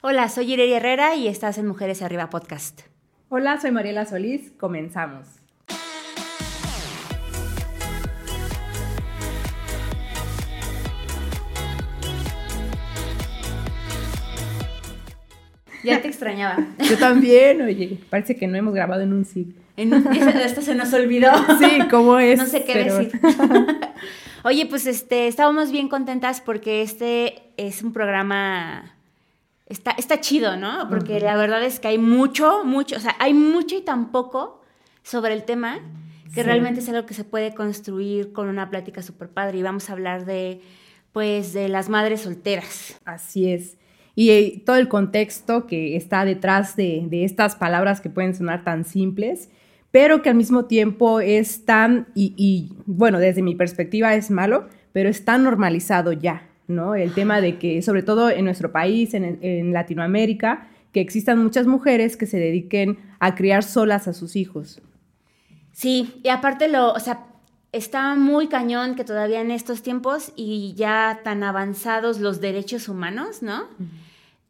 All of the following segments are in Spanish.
Hola, soy Irene Herrera y estás en Mujeres Arriba Podcast. Hola, soy Mariela Solís. Comenzamos. Ya te extrañaba. Yo también, oye, parece que no hemos grabado en un siglo. Esto se nos olvidó. Sí, ¿cómo es? No sé qué decir. Oye, pues este, estábamos bien contentas porque este es un programa está, está chido, ¿no? Porque la verdad es que hay mucho, mucho, o sea, hay mucho y tan poco sobre el tema que realmente es algo que se puede construir con una plática súper padre y vamos a hablar de, pues, de las madres solteras. Así es. Y eh, todo el contexto que está detrás de, de estas palabras que pueden sonar tan simples, pero que al mismo tiempo es tan, y, y bueno, desde mi perspectiva es malo, pero es tan normalizado ya. ¿No? El tema de que, sobre todo en nuestro país, en, Latinoamérica, que existan muchas mujeres que se dediquen a criar solas a sus hijos. Sí, y aparte lo, o sea, está muy cañón que todavía en estos tiempos y ya tan avanzados los derechos humanos, ¿no?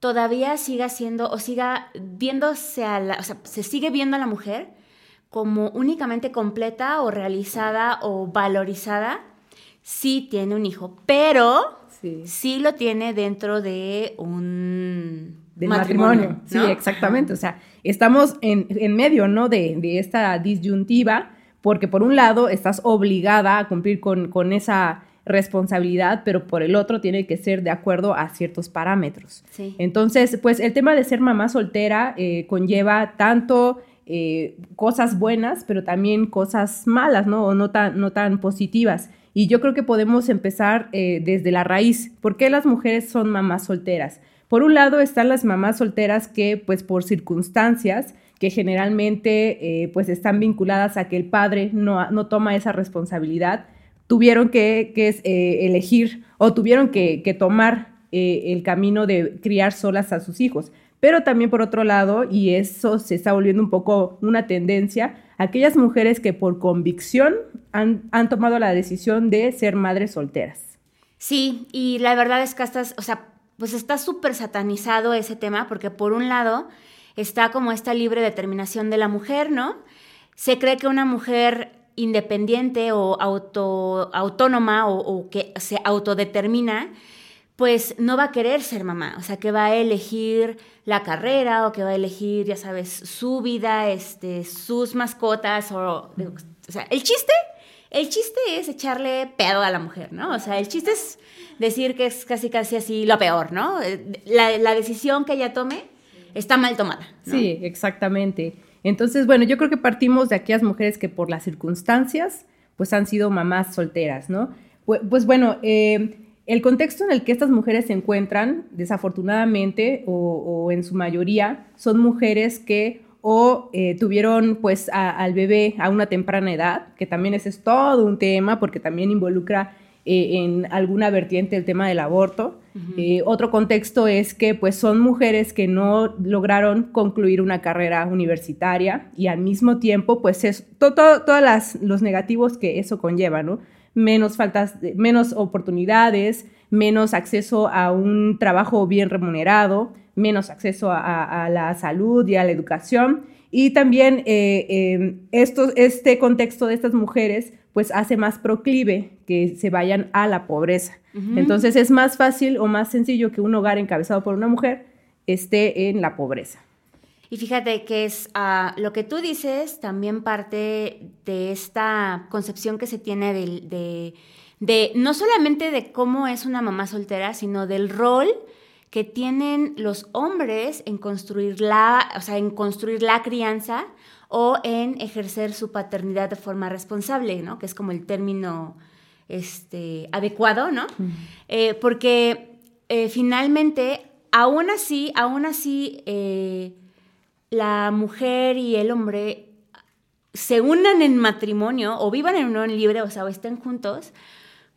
Todavía siga siendo o siga viéndose a la, o sea, se sigue viendo a la mujer como únicamente completa o realizada o valorizada si tiene un hijo, pero sí. lo tiene dentro de un matrimonio. Sí, exactamente. O sea, estamos en, medio, ¿no? De, esta disyuntiva, porque por un lado estás obligada a cumplir con, esa responsabilidad, pero por el otro tiene que ser de acuerdo a ciertos parámetros. Sí. Entonces, pues el tema de ser mamá soltera eh, conlleva tanto eh, cosas buenas, pero también cosas malas, ¿no? O no tan, no tan positivas. Y yo creo que podemos empezar eh, desde la raíz. ¿Por qué las mujeres son mamás solteras? Por un lado están las mamás solteras que, pues por circunstancias, que generalmente eh, pues están vinculadas a que el padre no, no toma esa responsabilidad, tuvieron que, que eh, elegir o tuvieron que, que tomar el camino de criar solas a sus hijos. Pero también por otro lado, y eso se está volviendo un poco una tendencia, aquellas mujeres que por convicción han, tomado la decisión de ser madres solteras. Sí, y la verdad es que estás, o sea, pues está súper satanizado ese tema, porque por un lado está como esta libre determinación de la mujer, ¿no? Se cree que una mujer independiente o auto, autónoma o que se autodetermina, pues no va a querer ser mamá, o sea, que va a elegir la carrera o que va a elegir, ya sabes, su vida, este, sus mascotas o, sea, el chiste, el chiste es echarle pedo a la mujer, ¿no? O sea, el chiste es decir que es casi casi así lo peor, ¿no? La, decisión que ella tome está mal tomada. Sí, exactamente. Entonces, bueno, yo creo que partimos de aquellas mujeres que por las circunstancias, pues han sido mamás solteras, ¿no? Pues, pues bueno, eh, el contexto en el que estas mujeres se encuentran, desafortunadamente, o, en su mayoría, son mujeres que o eh, tuvieron pues al bebé a una temprana edad, que también ese es todo un tema porque también involucra eh, en alguna vertiente el tema del aborto. Eh, otro contexto es que pues son mujeres que no lograron concluir una carrera universitaria y al mismo tiempo pues es todos los negativos que eso conlleva, ¿no? Menos faltas, menos oportunidades, menos acceso a un trabajo bien remunerado, menos acceso a, la salud y a la educación. Y también eh, em, este contexto de estas mujeres pues hace más proclive que se vayan a la pobreza. Entonces es más fácil o más sencillo que un hogar encabezado por una mujer esté en la pobreza. Y fíjate que es ah, lo que tú dices también parte de esta concepción que se tiene de, de, no solamente de cómo es una mamá soltera, sino del rol que tienen los hombres en construir la, o sea, en construir la crianza o en ejercer su paternidad de forma responsable, ¿no? Que es como el término este, adecuado, ¿no? Eh, porque eh, finalmente, aún así, aún así, eh, la mujer y el hombre se unan en matrimonio o vivan en unión libre, o sea, o estén juntos,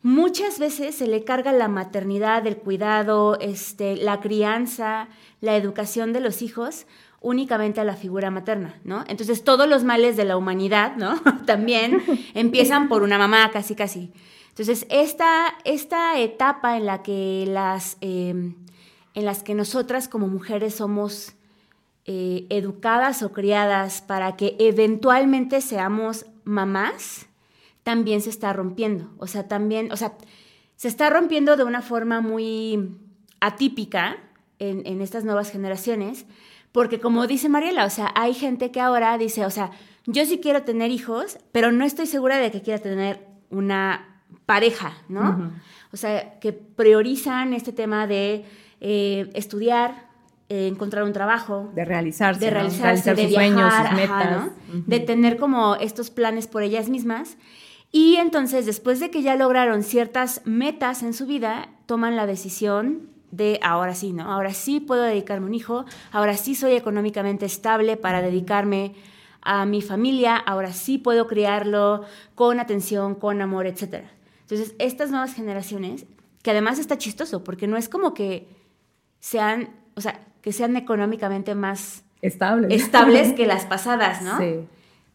muchas veces se le carga la maternidad, el cuidado, este, la crianza, la educación de los hijos únicamente a la figura materna, ¿no? Entonces todos los males de la humanidad, ¿no? También empiezan por una mamá, casi, casi. Entonces esta, esta etapa en la que las... Em, en las que nosotras como mujeres somos eh, educadas o criadas para que eventualmente seamos mamás, también se está rompiendo. O sea, también, o sea, se está rompiendo de una forma muy atípica en, en estas nuevas generaciones, porque como dice Mariela, o sea, hay gente que ahora dice, o sea, yo sí quiero tener hijos, pero no estoy segura de que quiera tener una pareja, ¿no? O sea, que priorizan este tema de eh, estudiar, eh, encontrar un trabajo. De realizarse. De realizarse, de sus sueños, sus metas. De tener como estos planes por ellas mismas. Y entonces, después de que ya lograron ciertas metas en su vida, toman la decisión de ahora sí, ¿no? Ahora sí puedo dedicarme a un hijo, ahora sí soy económicamente estable para dedicarme a mi familia, ahora sí puedo criarlo con atención, con amor, etc. Entonces, estas nuevas generaciones, que además está chistoso, porque no es como que sean, o sea, que sean económicamente más estables, estables que las pasadas, ¿no? Sí.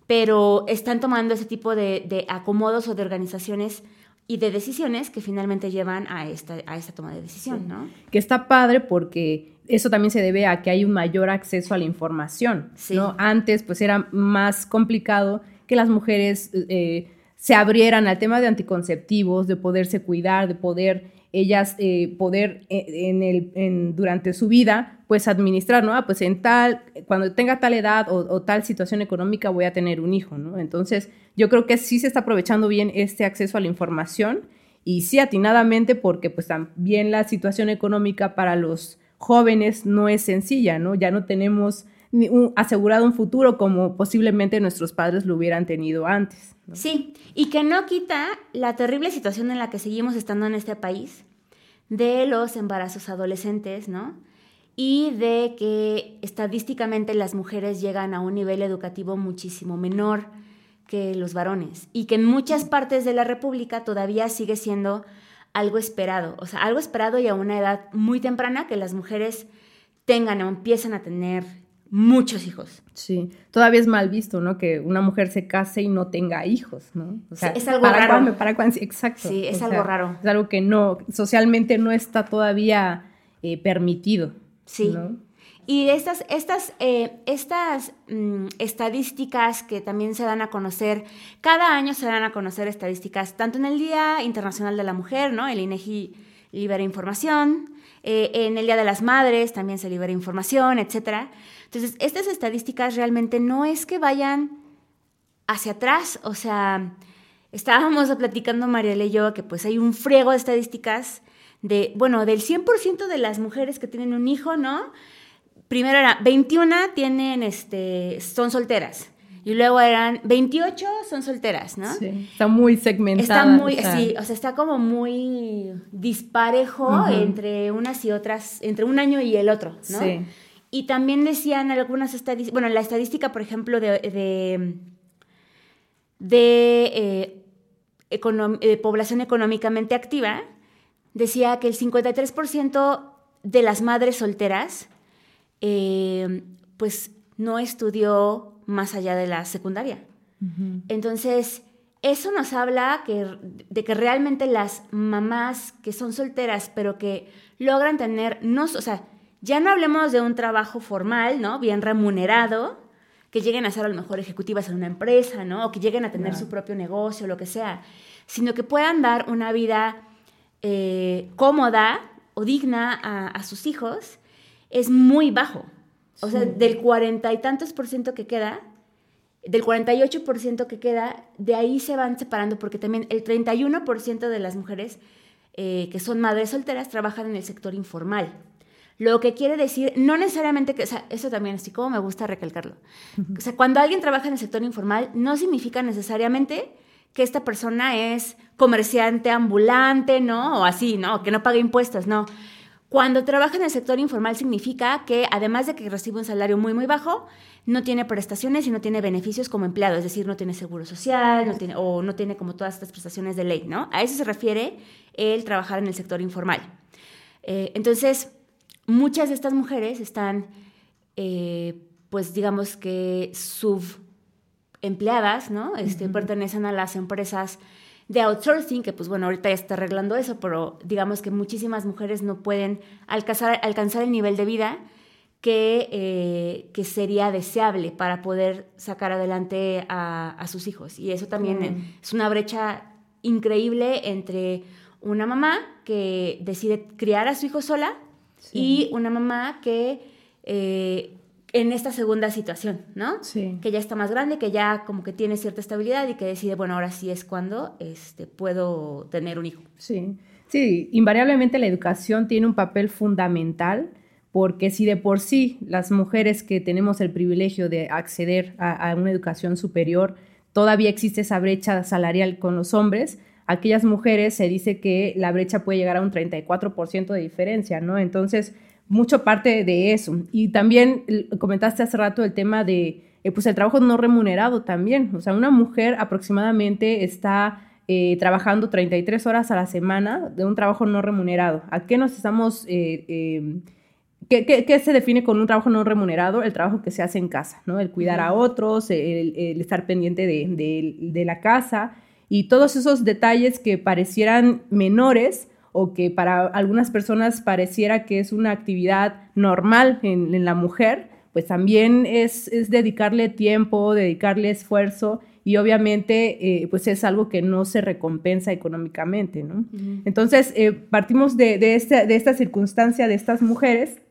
Pero están tomando ese tipo de, de acomodos o de organizaciones y de decisiones que finalmente llevan a esta, a esta toma de decisión, ¿no? Que está padre porque eso también se debe a que hay un mayor acceso a la información, ¿no? Antes, pues era más complicado que las mujeres eh, se abrieran al tema de anticonceptivos, de poderse cuidar, de poder ellas eh, poder eh, en el, durante su vida, pues administrar, ¿no? Ah, pues en tal, cuando tenga tal edad o, tal situación económica voy a tener un hijo, ¿no? Entonces, yo creo que sí se está aprovechando bien este acceso a la información y sí atinadamente porque pues también la situación económica para los jóvenes no es sencilla, ¿no? Ya no tenemos asegurado un futuro como posiblemente nuestros padres lo hubieran tenido antes. Sí, y que no quita la terrible situación en la que seguimos estando en este país, de los embarazos adolescentes, ¿no? Y de que estadísticamente las mujeres llegan a un nivel educativo muchísimo menor que los varones y que en muchas partes de la República todavía sigue siendo algo esperado, o sea, algo esperado y a una edad muy temprana que las mujeres tengan o empiezan a tener muchos hijos. Sí, todavía es mal visto, ¿no? Que una mujer se case y no tenga hijos, ¿no? O sea, es algo raro. para exacto. Sí, es algo raro. Es algo que no, socialmente no está todavía eh, permitido. Sí. Y estas, estas, eh, estas mm, estadísticas que también se dan a conocer, cada año se dan a conocer estadísticas, tanto en el Día Internacional de la Mujer, ¿no? El INEGI libera información, eh, en el Día de las Madres también se libera información, etcétera. Entonces, estas estadísticas realmente no es que vayan hacia atrás, o sea, estábamos platicando Mariela y yo que pues hay un friego de estadísticas de, bueno, del 100% de las mujeres que tienen un hijo, ¿no? Primero era 21 tienen, este, son solteras. Y luego eran 28 son solteras, ¿no? Sí, está muy segmentada. Está muy, sí, o sea, está como muy disparejo entre unas y otras, entre un año y el otro, ¿no? Sí. Y también decían algunas estadísticas, bueno, la estadística, por ejemplo, de, de, eh, eh, población económicamente activa, decía que el 53% de las madres solteras, eh, pues no estudió más allá de la secundaria. Entonces, eso nos habla que, de que realmente las mamás que son solteras, pero que logran tener, no, o sea, ya no hablemos de un trabajo formal, ¿no? Bien remunerado, que lleguen a ser a lo mejor ejecutivas en una empresa, ¿no? O que lleguen a tener su propio negocio, lo que sea, sino que puedan dar una vida eh, cómoda o digna a, sus hijos, es muy bajo. O sea, del cuarenta y tantos por ciento que queda, del 48 por ciento que queda, de ahí se van separando, porque también el 31 por ciento de las mujeres eh, que son madres solteras trabajan en el sector informal. Lo que quiere decir, no necesariamente que, o sea, eso también, así como me gusta recalcarlo. O sea, cuando alguien trabaja en el sector informal, no significa necesariamente que esta persona es comerciante ambulante, ¿no? O así, ¿no? Que no paga impuestos, no. Cuando trabaja en el sector informal significa que además de que recibe un salario muy, muy bajo, no tiene prestaciones y no tiene beneficios como empleado, es decir, no tiene seguro social no tiene, o no tiene como todas estas prestaciones de ley, ¿no? A eso se refiere el trabajar en el sector informal. Eh, entonces, muchas de estas mujeres están, eh, pues digamos que subempleadas, ¿no? Este, Pertenecen a las empresas de outsourcing, que pues bueno, ahorita ya está arreglando eso, pero digamos que muchísimas mujeres no pueden alcanzar, alcanzar el nivel de vida que, eh, que sería deseable para poder sacar adelante a, sus hijos. Y eso también es una brecha increíble entre una mamá que decide criar a su hijo sola y una mamá que eh, en esta segunda situación, ¿no? Sí. Que ya está más grande, que ya como que tiene cierta estabilidad y que decide, bueno, ahora sí es cuando este, puedo tener un hijo. Sí, sí, invariablemente la educación tiene un papel fundamental porque si de por sí las mujeres que tenemos el privilegio de acceder a, a una educación superior, todavía existe esa brecha salarial con los hombres, aquellas mujeres se dice que la brecha puede llegar a un 34% de diferencia, ¿no? Entonces, mucho parte de eso. Y también comentaste hace rato el tema de, eh, pues, el trabajo no remunerado también. O sea, una mujer aproximadamente está eh, trabajando 33 horas a la semana de un trabajo no remunerado. ¿A qué nos estamos... Eh, ¿qué, se define con un trabajo no remunerado? El trabajo que se hace en casa, ¿no? El cuidar a otros, el, estar pendiente de la casa y todos esos detalles que parecieran menores o que para algunas personas pareciera que es una actividad normal en, la mujer, pues también es, dedicarle tiempo, dedicarle esfuerzo y obviamente eh, pues es algo que no se recompensa económicamente, ¿no? Entonces eh, partimos de, de, esta circunstancia de estas mujeres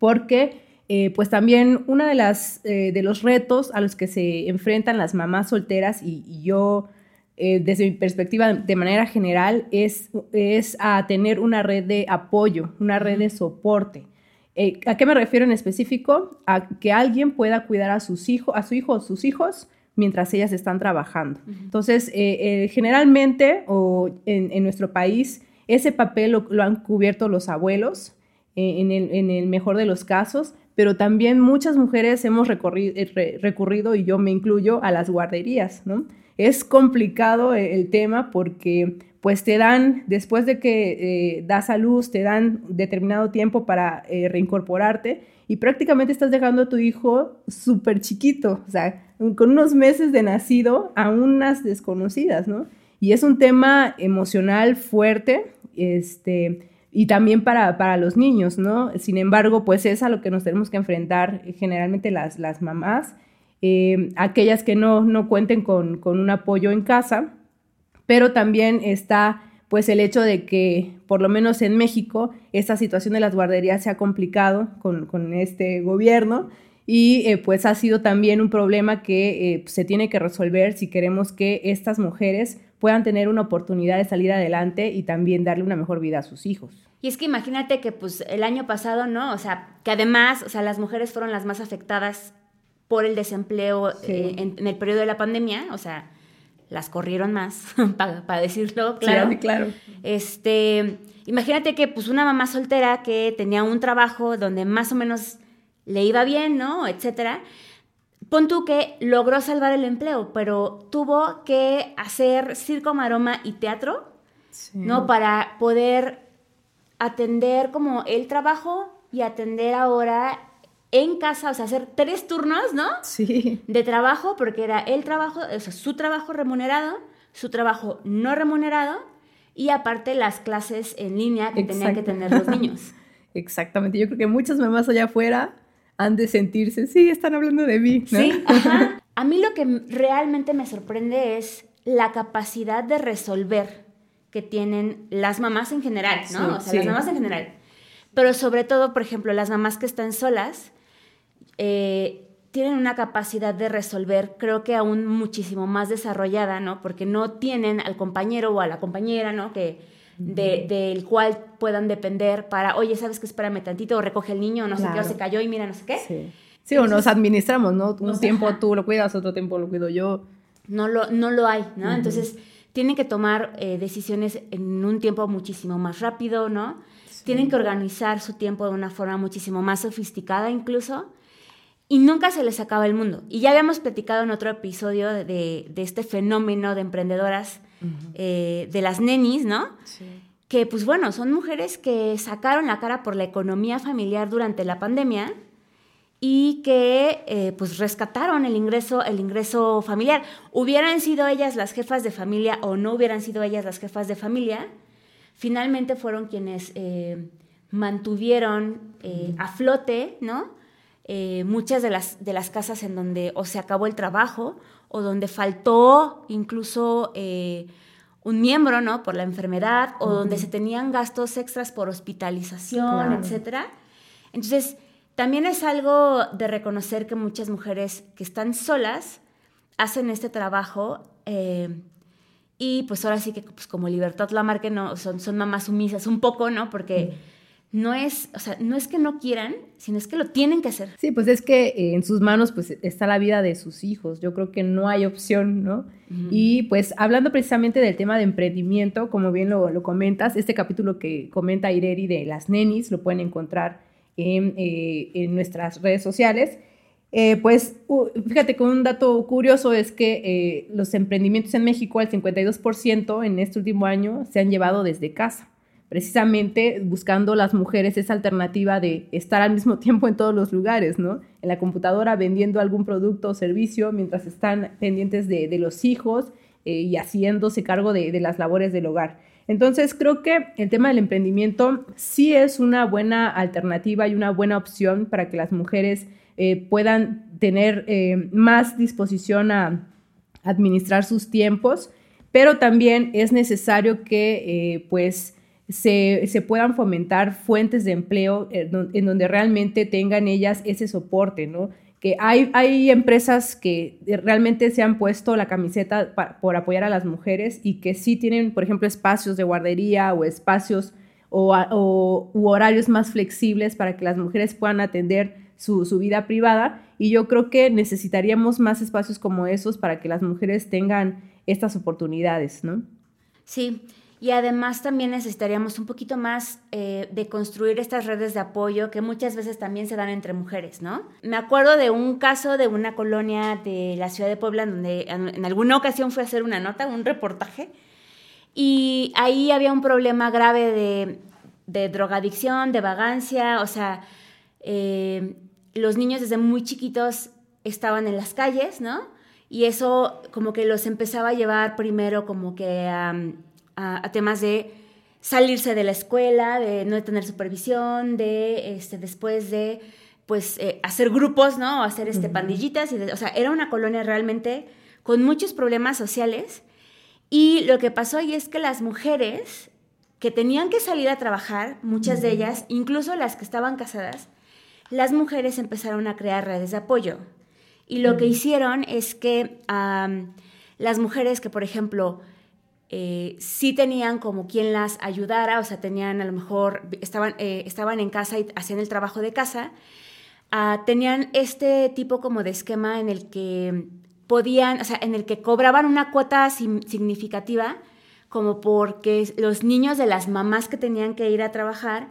porque eh, pues también uno de, las, de los retos a los que se enfrentan las mamás solteras y yo eh, desde mi perspectiva de manera general, es, es a tener una red de apoyo, una red de soporte. Eh, ¿A qué me refiero en específico? A que alguien pueda cuidar a sus hijos, a su hijo o sus hijos mientras ellas están trabajando. Entonces, eh, generalmente, o en, nuestro país, ese papel lo, han cubierto los abuelos, en el, en, el, mejor de los casos, pero también muchas mujeres hemos recurrido, y yo me incluyo, a las guarderías, ¿no? es complicado e-, el tema porque pues te dan, después de que eh, das a luz, te dan determinado tiempo para eh, reincorporarte y prácticamente estás dejando a tu hijo súper chiquito, o sea, con unos meses de nacido a unas desconocidas, ¿no? Y es un tema emocional fuerte, este, y también para, para los niños, ¿no? Sin embargo, pues es a lo que nos tenemos que enfrentar generalmente las, las mamás eh, aquellas que no, no cuenten con, un apoyo en casa, pero también está pues el hecho de que por lo menos en México esta situación de las guarderías se ha complicado con, este gobierno y eh, pues ha sido también un problema que eh, se tiene que resolver si queremos que estas mujeres puedan tener una oportunidad de salir adelante y también darle una mejor vida a sus hijos. Y es que imagínate que pues el año pasado, ¿no? O sea, que además, o sea, las mujeres fueron las más afectadas por el desempleo eh, en, el periodo de la pandemia, o sea, las corrieron más, para decirlo claro. Sí, claro. Este, imagínate que pues una mamá soltera que tenía un trabajo donde más o menos le iba bien, ¿no? Etcétera. Pon tú que logró salvar el empleo, pero tuvo que hacer circo, maroma y teatro, ¿no? Para poder atender como el trabajo y atender ahora en casa, o sea, hacer tres turnos, ¿no? Sí. De trabajo, porque era el trabajo, o sea, su trabajo remunerado, su trabajo no remunerado y aparte las clases en línea que tenían que tener los niños. Exactamente, yo creo que muchas mamás allá afuera han de sentirse, sí, están hablando de mí. Sí, ajá. A mí lo que realmente me sorprende es la capacidad de resolver que tienen las mamás en general, ¿no? o sea, las mamás en general. Pero sobre todo, por ejemplo, las mamás que están solas, eh, tienen una capacidad de resolver, creo que aún muchísimo más desarrollada, ¿no? Porque no tienen al compañero o a la compañera, ¿no? Que, del cual puedan depender para, oye, ¿sabes qué? Espérame tantito, o recoge el niño, no sé qué, o se cayó y mira, no sé qué. Sí, o nos administramos, ¿no? Un tiempo tú lo cuidas, otro tiempo lo cuido yo. No lo, no lo hay, ¿no? Entonces, tienen que tomar eh, decisiones en un tiempo muchísimo más rápido, ¿no? Tienen que organizar su tiempo de una forma muchísimo más sofisticada incluso y nunca se les acaba el mundo. Y ya habíamos platicado en otro episodio de, este fenómeno de emprendedoras, eh, de las nenis, ¿no? Sí. Que pues bueno, son mujeres que sacaron la cara por la economía familiar durante la pandemia y que eh, pues rescataron el ingreso, el ingreso familiar. Hubieran sido ellas las jefas de familia o no hubieran sido ellas las jefas de familia, finalmente fueron quienes eh, mantuvieron eh, a flote, ¿no? muchas de las, de las casas en donde o se acabó el trabajo o donde faltó incluso un miembro, ¿no? Por la enfermedad o donde se tenían gastos extras por hospitalización, etcétera. Entonces, también es algo de reconocer que muchas mujeres que están solas hacen este trabajo eh, y pues ahora sí que pues como Libertad Lamarque no, son, son mamás sumisas un poco, ¿no? Porque no es, o sea, no es que no quieran, sino es que lo tienen que hacer. Sí, pues es que eh, en sus manos pues está la vida de sus hijos. Yo creo que no hay opción, ¿no? Y pues hablando precisamente del tema de emprendimiento, como bien lo, lo comentas, este capítulo que comenta Ireri de las nenis lo pueden encontrar eh, en, nuestras redes sociales. Eh, pues fíjate que un dato curioso es que los emprendimientos en México, el 52% en este último año, se han llevado desde casa, precisamente buscando las mujeres esa alternativa de estar al mismo tiempo en todos los lugares, ¿no? En la computadora vendiendo algún producto o servicio mientras están pendientes de, los hijos y haciéndose cargo de las labores del hogar. Entonces creo que el tema del emprendimiento sí es una buena alternativa y una buena opción para que las mujeres eh, puedan tener eh, más disposición a administrar sus tiempos, pero también es necesario que eh, pues se, puedan fomentar fuentes de empleo en donde realmente tengan ellas ese soporte, ¿no? que hay, hay empresas que realmente se han puesto la camiseta por apoyar a las mujeres y que sí tienen, por ejemplo, espacios de guardería o espacios o, u horarios más flexibles para que las mujeres puedan atender su, su, vida privada. Y yo creo que necesitaríamos más espacios como esos para que las mujeres tengan estas oportunidades, ¿no? Sí, y además también necesitaríamos un poquito más eh, de construir estas redes de apoyo que muchas veces también se dan entre mujeres, ¿no? Me acuerdo de un caso de una colonia de la ciudad de Puebla donde en alguna ocasión fui a hacer una nota, un reportaje, y ahí había un problema grave de, drogadicción, de vagancia, o sea, eh, los niños desde muy chiquitos estaban en las calles, ¿no? Y eso como que los empezaba a llevar primero como que a, temas de salirse de la escuela, de no tener supervisión, de este, después de pues eh, hacer grupos, ¿no? hacer este, pandillitas. Y o sea, era una colonia realmente con muchos problemas sociales. Y lo que pasó ahí es que las mujeres que tenían que salir a trabajar, muchas de ellas, incluso las que estaban casadas, las mujeres empezaron a crear redes de apoyo. Y lo que hicieron es que las mujeres que, por ejemplo, eh, sí tenían como quien las ayudara, o sea, tenían a lo mejor, estaban, eh, estaban en casa y hacían el trabajo de casa, ah, tenían este tipo como de esquema en el que podían, o sea, en el que cobraban una cuota significativa como porque los niños de las mamás que tenían que ir a trabajar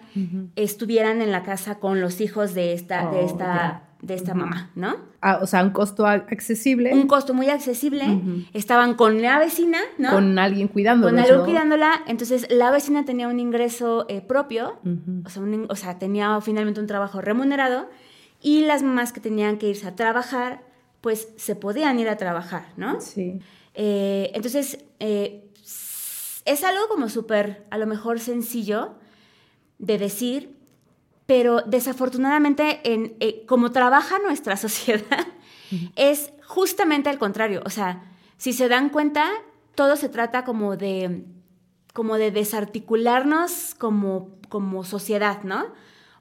estuvieran en la casa con los hijos de esta, de oh, esta de esta mamá, ¿no? Ah, o sea, un costo accesible. Un costo muy accesible. Estaban con la vecina, ¿no? Con alguien cuidándola. Con alguien cuidándola. Entonces, la vecina tenía un ingreso eh, propio, o, sea, o, sea, tenía finalmente un trabajo remunerado, y las mamás que tenían que irse a trabajar, pues se podían ir a trabajar, ¿no? Sí. Eh, entonces, eh, es algo como súper, a lo mejor sencillo de decir, pero desafortunadamente, en, eh, como trabaja nuestra sociedad, es justamente al contrario. O sea, si se dan cuenta, todo se trata como de, como de desarticularnos como, como sociedad, ¿no?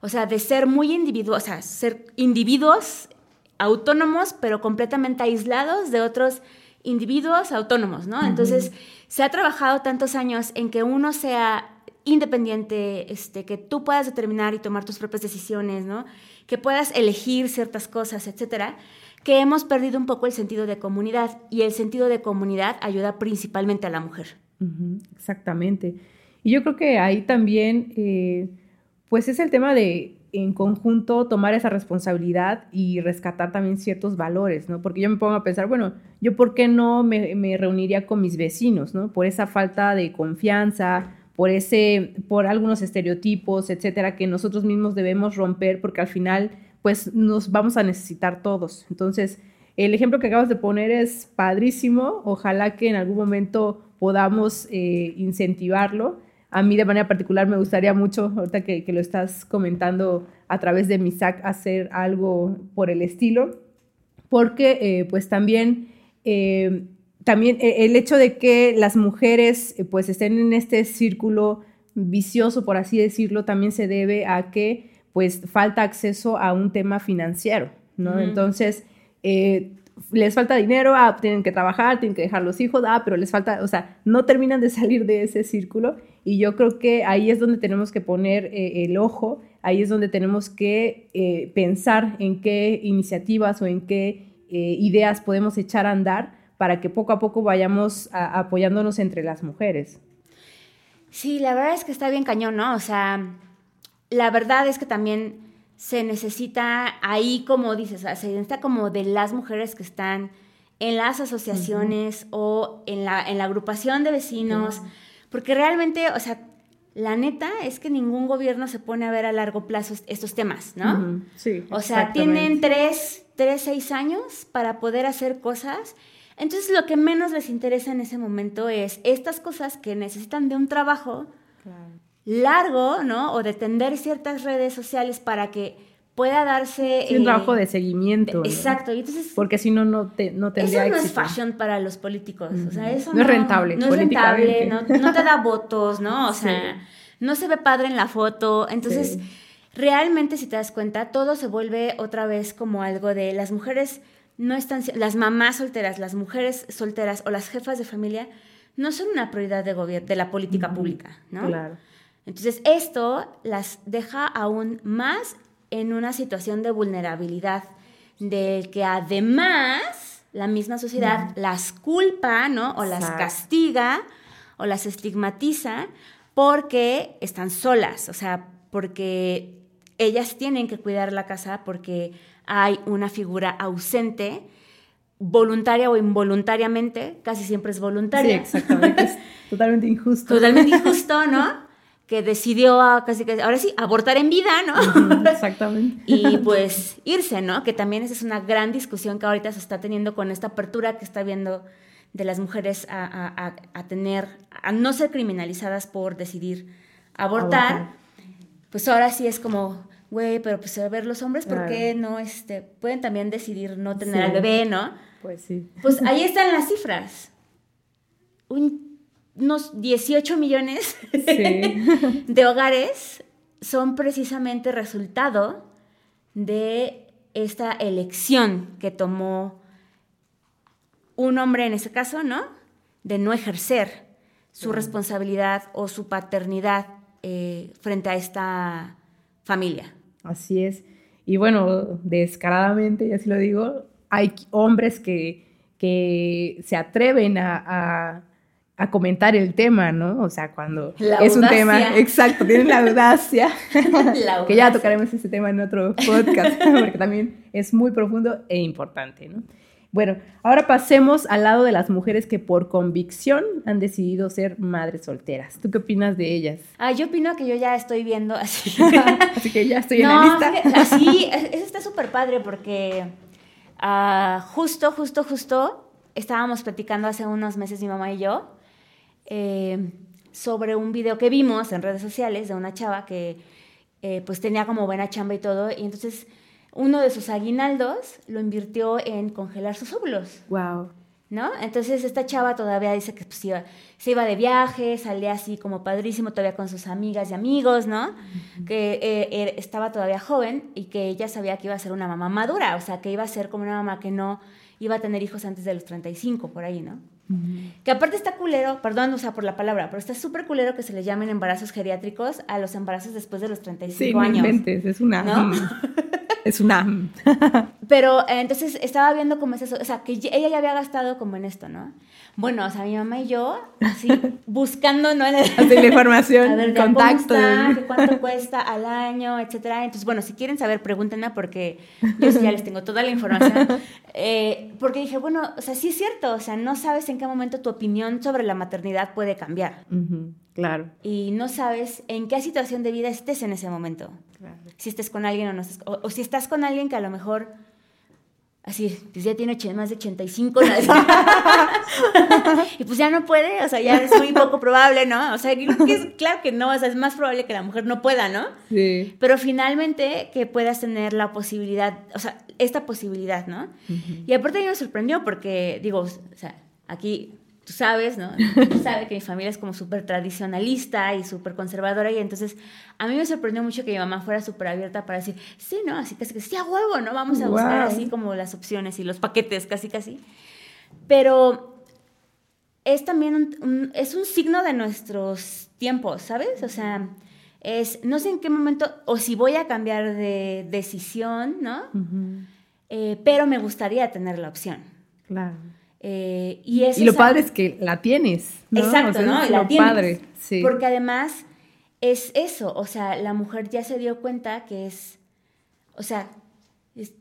O sea, de ser muy individuos, o sea, ser individuos autónomos, pero completamente aislados de otros individuos autónomos, ¿no? Entonces, se ha trabajado tantos años en que uno sea independiente, este, que tú puedas determinar y tomar tus propias decisiones, ¿no? Que puedas elegir ciertas cosas, etcétera, que hemos perdido un poco el sentido de comunidad y el sentido de comunidad ayuda principalmente a la mujer. exactamente. Y yo creo que ahí también, eh, pues es el tema de en conjunto tomar esa responsabilidad y rescatar también ciertos valores, ¿no? Porque yo me pongo a pensar, bueno, yo por qué no me, me reuniría con mis vecinos, ¿no? Por esa falta de confianza, por ese, por algunos estereotipos, etcétera, que nosotros mismos debemos romper porque al final pues nos vamos a necesitar todos. Entonces, el ejemplo que acabas de poner es padrísimo. Ojalá que en algún momento podamos eh, incentivarlo. A mí de manera particular me gustaría mucho, ahorita que, lo estás comentando a través de MISAC, hacer algo por el estilo, porque eh, pues también, eh, también el hecho de que las mujeres pues estén en este círculo vicioso, por así decirlo, también se debe a que pues falta acceso a un tema financiero, ¿no? Entonces, eh, les falta dinero, ah, tienen que trabajar, tienen que dejar los hijos, ah, pero les falta, o sea, no terminan de salir de ese círculo y yo creo que ahí es donde tenemos que poner eh, el ojo, ahí es donde tenemos que eh, pensar en qué iniciativas o en qué ideas podemos echar a andar para que poco a poco vayamos apoyándonos entre las mujeres. Sí, la verdad es que está bien cañón, ¿no? O sea, la verdad es que también se necesita ahí, como dices, se necesita como de las mujeres que están en las asociaciones o en la, en la agrupación de vecinos, porque realmente, o sea, la neta es que ningún gobierno se pone a ver a largo plazo estos temas, ¿no? Sí. O sea, tienen tres, tres, seis años para poder hacer cosas. Entonces, lo que menos les interesa en ese momento es estas cosas que necesitan de un trabajo largo, ¿no? O de tender ciertas redes sociales para que pueda darse... un trabajo de seguimiento. exacto. Y entonces, Porque si no, no, te, no tendría Eso no es fashion para los políticos. O sea, eso no, es rentable. No es rentable, no, te da votos, ¿no? O sea, no se ve padre en la foto. Entonces, realmente, si te das cuenta, todo se vuelve otra vez como algo de las mujeres no están... Las mamás solteras, las mujeres solteras o las jefas de familia no son una prioridad de, gobierno, de la política pública, ¿no? Claro. Entonces, esto las deja aún más en una situación de vulnerabilidad, del que además la misma sociedad las culpa, ¿no? O las castiga o las estigmatiza porque están solas, o sea, porque ellas tienen que cuidar la casa porque hay una figura ausente voluntaria o involuntariamente, casi siempre es voluntaria. Sí, exactamente. Es totalmente injusto. Totalmente injusto, ¿no? que decidió casi que, ahora sí, abortar en vida, ¿no? Exactamente. y pues irse, ¿no? Que también esa es una gran discusión que ahorita se está teniendo con esta apertura que está viendo de las mujeres a, tener, a no ser criminalizadas por decidir abortar. Pues ahora sí es como, güey, pero pues a ver, los hombres, ¿por qué no, este, pueden también decidir no tener al bebé, ¿no? Pues sí. Pues ahí están las cifras. Un unos 18 millones de hogares son precisamente resultado de esta elección que tomó un hombre en ese caso, ¿no? De no ejercer su responsabilidad o su paternidad eh, frente a esta familia. Así es. Y bueno, descaradamente, y así lo digo, hay hombres que, que se atreven a a comentar el tema, ¿no? O sea, cuando es un tema, exacto, tienen la audacia, que ya tocaremos ese tema en otro podcast, porque también es muy profundo e importante, ¿no? Bueno, ahora pasemos al lado de las mujeres que por convicción han decidido ser madres solteras. ¿Tú qué opinas de ellas? Ah, yo opino que yo ya estoy viendo así. así que ya estoy en la lista. sí, eso está súper padre porque ah, justo, justo, justo estábamos platicando hace unos meses mi mamá y yo eh, sobre un video que vimos en redes sociales de una chava que eh, pues tenía como buena chamba y todo, y entonces uno de sus aguinaldos lo invirtió en congelar sus óvulos. Wow. ¿No? Entonces esta chava todavía dice que pues, se iba de viaje, salía así como padrísimo todavía con sus amigas y amigos, ¿no? Que eh, er, estaba todavía joven y que ella sabía que iba a ser una mamá madura, o sea, que iba a ser como una mamá que no iba a tener hijos antes de los 35, por ahí, ¿no? Que aparte está culero, perdón, o sea, por la palabra, pero está súper culero que se le llamen embarazos geriátricos a los embarazos después de los 35 sí, años. Inventes, es una. ¿no? es una. pero eh, entonces estaba viendo cómo es eso, o sea, que ella ya había gastado como en esto, ¿no? Bueno, o sea, mi mamá y yo, así, buscando, ¿no? Así la información, a ver, contacto. ¿Cuánto cuesta al año, etcétera? Entonces, bueno, si quieren saber, pregúntenme porque yo ya les tengo toda la información. Eh, porque dije, bueno, o sea, sí es cierto, o sea, no sabes en qué momento tu opinión sobre la maternidad puede cambiar. Claro. Y no sabes en qué situación de vida estés en ese momento. Claro. Si estés con alguien o no estés, o, si estás con alguien que a lo mejor así, pues ya tiene más de 85 y pues ya no puede, o sea, ya es muy poco probable, ¿no? O sea, creo que es, claro que no, o sea, es más probable que la mujer no pueda, ¿no? Sí. Pero finalmente que puedas tener la posibilidad, o sea, esta posibilidad, ¿no? Y aparte a mí me sorprendió porque, digo, o sea, aquí tú sabes, ¿no? Tú sabes que mi familia es como súper tradicionalista y súper conservadora y entonces a mí me sorprendió mucho que mi mamá fuera súper abierta para decir, sí, ¿no? Así casi que sí, a huevo, ¿no? Vamos a buscar así como las opciones y los paquetes, casi, casi. Pero es también un, es un signo de nuestros tiempos, ¿sabes? O sea, es, no sé en qué momento, o si voy a cambiar de decisión, ¿no? Eh, pero me gustaría tener la opción. Claro. Eh, y, y, lo padre es que la tienes. ¿no? Exacto, ¿no? La tienes. Padre. Sí. Porque además es eso, o sea, la mujer ya se dio cuenta que es, o sea,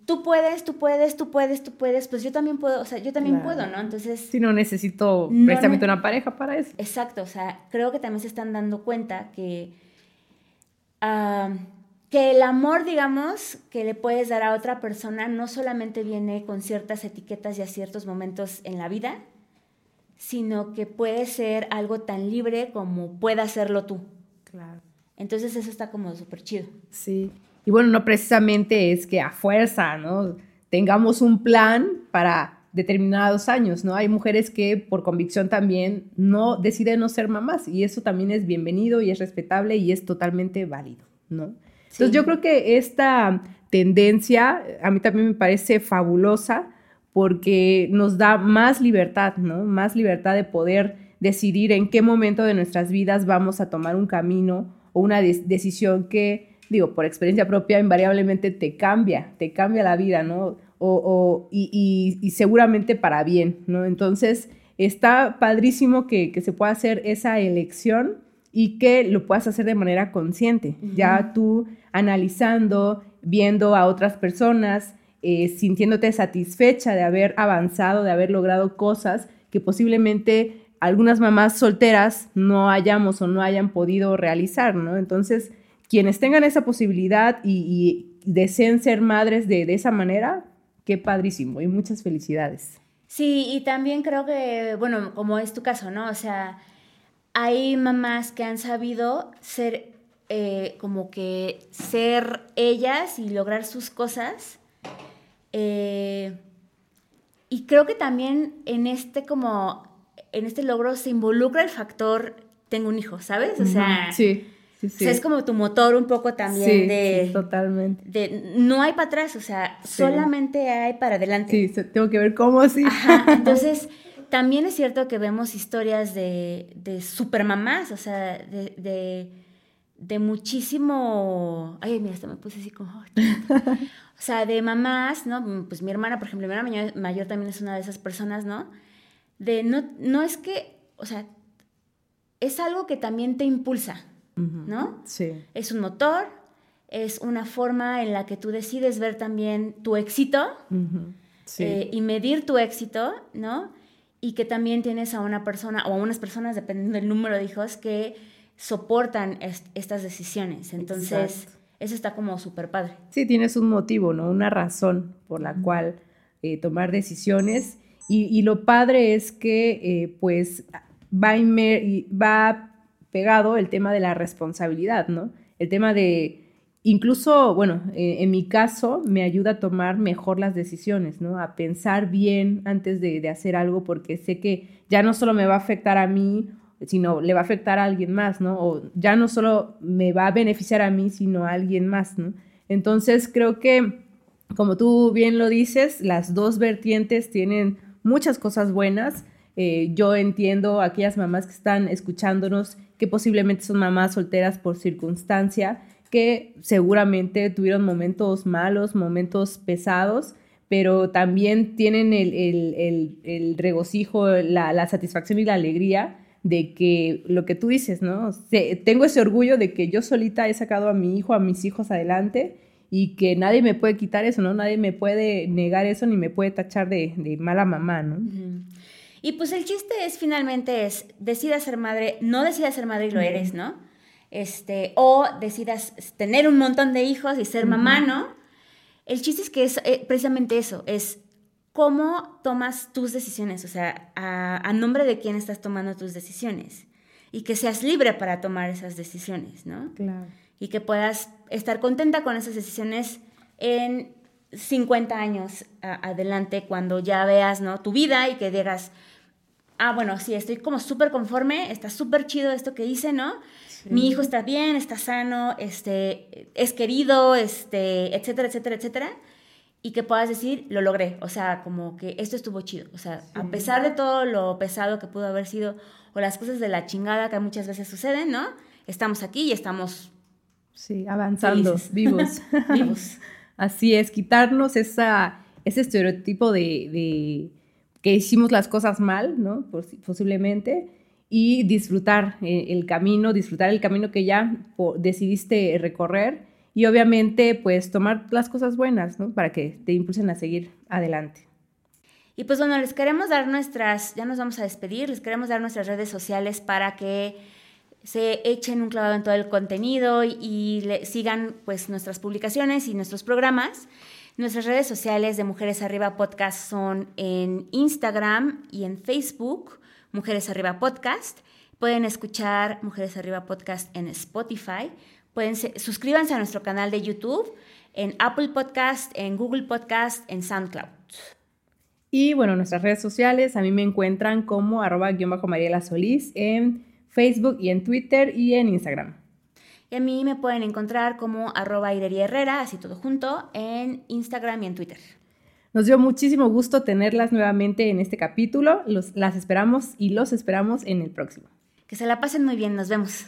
tú puedes, tú puedes, tú puedes, tú puedes, pues yo también puedo, o sea, yo también puedo, ¿no? Entonces... Si no necesito precisamente una pareja para eso. Exacto, o sea, creo que también se están dando cuenta que... Ah, que el amor, digamos, que le puedes dar a otra persona no solamente viene con ciertas etiquetas y a ciertos momentos en la vida, sino que puede ser algo tan libre como pueda serlo tú. Claro. Entonces eso está como súper chido. Sí. Y bueno, no precisamente es que a fuerza, ¿no? Tengamos un plan para determinados años, ¿no? Hay mujeres que por convicción también no deciden no ser mamás y eso también es bienvenido y es respetable y es totalmente válido, ¿no? Entonces yo creo que esta tendencia a mí también me parece fabulosa porque nos da más libertad, ¿no? Más libertad de poder decidir en qué momento de nuestras vidas vamos a tomar un camino o una decisión que, digo, por experiencia propia, invariablemente te cambia, te cambia la vida, ¿no? O, y, seguramente para bien, ¿no? Entonces, está padrísimo que, que se pueda hacer esa elección y que lo puedas hacer de manera consciente. Ya tú analizando, viendo a otras personas, eh, sintiéndote satisfecha de haber avanzado, de haber logrado cosas que posiblemente algunas mamás solteras no hayamos o no hayan podido realizar, ¿no? Entonces, quienes tengan esa posibilidad y, deseen ser madres de, de esa manera, qué padrísimo y muchas felicidades. Sí, y también creo que, bueno, como es tu caso, ¿no? O sea, hay mamás que han sabido ser eh, como que ser ellas y lograr sus cosas. Eh, y creo que también en este como en este logro se involucra el factor tengo un hijo, ¿sabes? O sea, sí, sí, es como tu motor un poco también de totalmente. De no hay para atrás, o sea, solamente hay para adelante. Sí, tengo que ver cómo sí. entonces también es cierto que vemos historias de, de supermamás, o sea, de, de, muchísimo... Ay, mira, hasta me puse así como... o sea, de mamás, ¿no? Pues mi hermana, por ejemplo, mi hermana mayor, también es una de esas personas, ¿no? De no, no es que, o sea, es algo que también te impulsa, ¿no? Sí. Es un motor, es una forma en la que tú decides ver también tu éxito sí. Eh, y medir tu éxito, ¿no? y que también tienes a una persona o a unas personas, dependiendo del número de hijos, que soportan estas decisiones. Entonces, eso está como súper padre. Sí, tienes un motivo, ¿no? Una razón por la cual eh, tomar decisiones. Y, lo padre es que, eh, pues, va, va pegado el tema de la responsabilidad, ¿no? El tema de Incluso, bueno, eh, en mi caso me ayuda a tomar mejor las decisiones, ¿no? A pensar bien antes de, hacer algo porque sé que ya no solo me va a afectar a mí, sino le va a afectar a alguien más, ¿no? O ya no solo me va a beneficiar a mí, sino a alguien más, ¿no? Entonces creo que, como tú bien lo dices, las dos vertientes tienen muchas cosas buenas. Eh, yo entiendo a aquellas mamás que están escuchándonos que posiblemente son mamás solteras por circunstancia que seguramente tuvieron momentos malos, momentos pesados, pero también tienen el, regocijo, la, satisfacción y la alegría de que lo que tú dices, ¿no? tengo ese orgullo de que yo solita he sacado a mi hijo, a mis hijos adelante y que nadie me puede quitar eso, ¿no? Nadie me puede negar eso ni me puede tachar de, mala mamá, ¿no? Y pues el chiste es finalmente es, decidas ser madre, no decidas ser madre y lo eres, ¿no? Este, o decidas tener un montón de hijos y ser mamá, ¿no? El chiste es que es eh, precisamente eso, es cómo tomas tus decisiones, o sea, a, nombre de quién estás tomando tus decisiones y que seas libre para tomar esas decisiones, ¿no? Claro. Y que puedas estar contenta con esas decisiones en 50 años adelante cuando ya veas, ¿no? Tu vida y que digas, ah, bueno, sí, estoy como súper conforme, está súper chido esto que hice, ¿no? Mi hijo está bien, está sano, este, es querido, este, etcétera, etcétera, etcétera y que puedas decir, lo logré, o sea, como que esto estuvo chido, o sea, a pesar de todo lo pesado que pudo haber sido o las cosas de la chingada que muchas veces suceden, ¿no? Estamos aquí y estamos... Sí, avanzando, vivos. vivos. Así es, quitarnos esa, ese estereotipo de, que hicimos las cosas mal, ¿no? Posiblemente, y disfrutar eh, el camino, disfrutar el camino que ya decidiste recorrer y obviamente pues tomar las cosas buenas, ¿no? Para que te impulsen a seguir adelante. Y pues bueno, les queremos dar nuestras, ya nos vamos a despedir, les queremos dar nuestras redes sociales para que se echen un clavado en todo el contenido y, sigan pues nuestras publicaciones y nuestros programas. Nuestras redes sociales de Mujeres Arriba Podcast son en Instagram y en Facebook, Mujeres Arriba Podcast. Pueden escuchar Mujeres Arriba Podcast en Spotify Pueden suscríbanse a nuestro canal de YouTube, en Apple Podcast, en Google Podcast, en SoundCloud. Y bueno, nuestras redes sociales, a mí me encuentran como arroba guion bajo Mariela Solís en Facebook y en Twitter y en Instagram. Y a mí me pueden encontrar como arroba Herrera, así todo junto, en Instagram y en Twitter. Nos dio muchísimo gusto tenerlas nuevamente en este capítulo. las esperamos y los esperamos en el próximo. Que se la pasen muy bien. Nos vemos.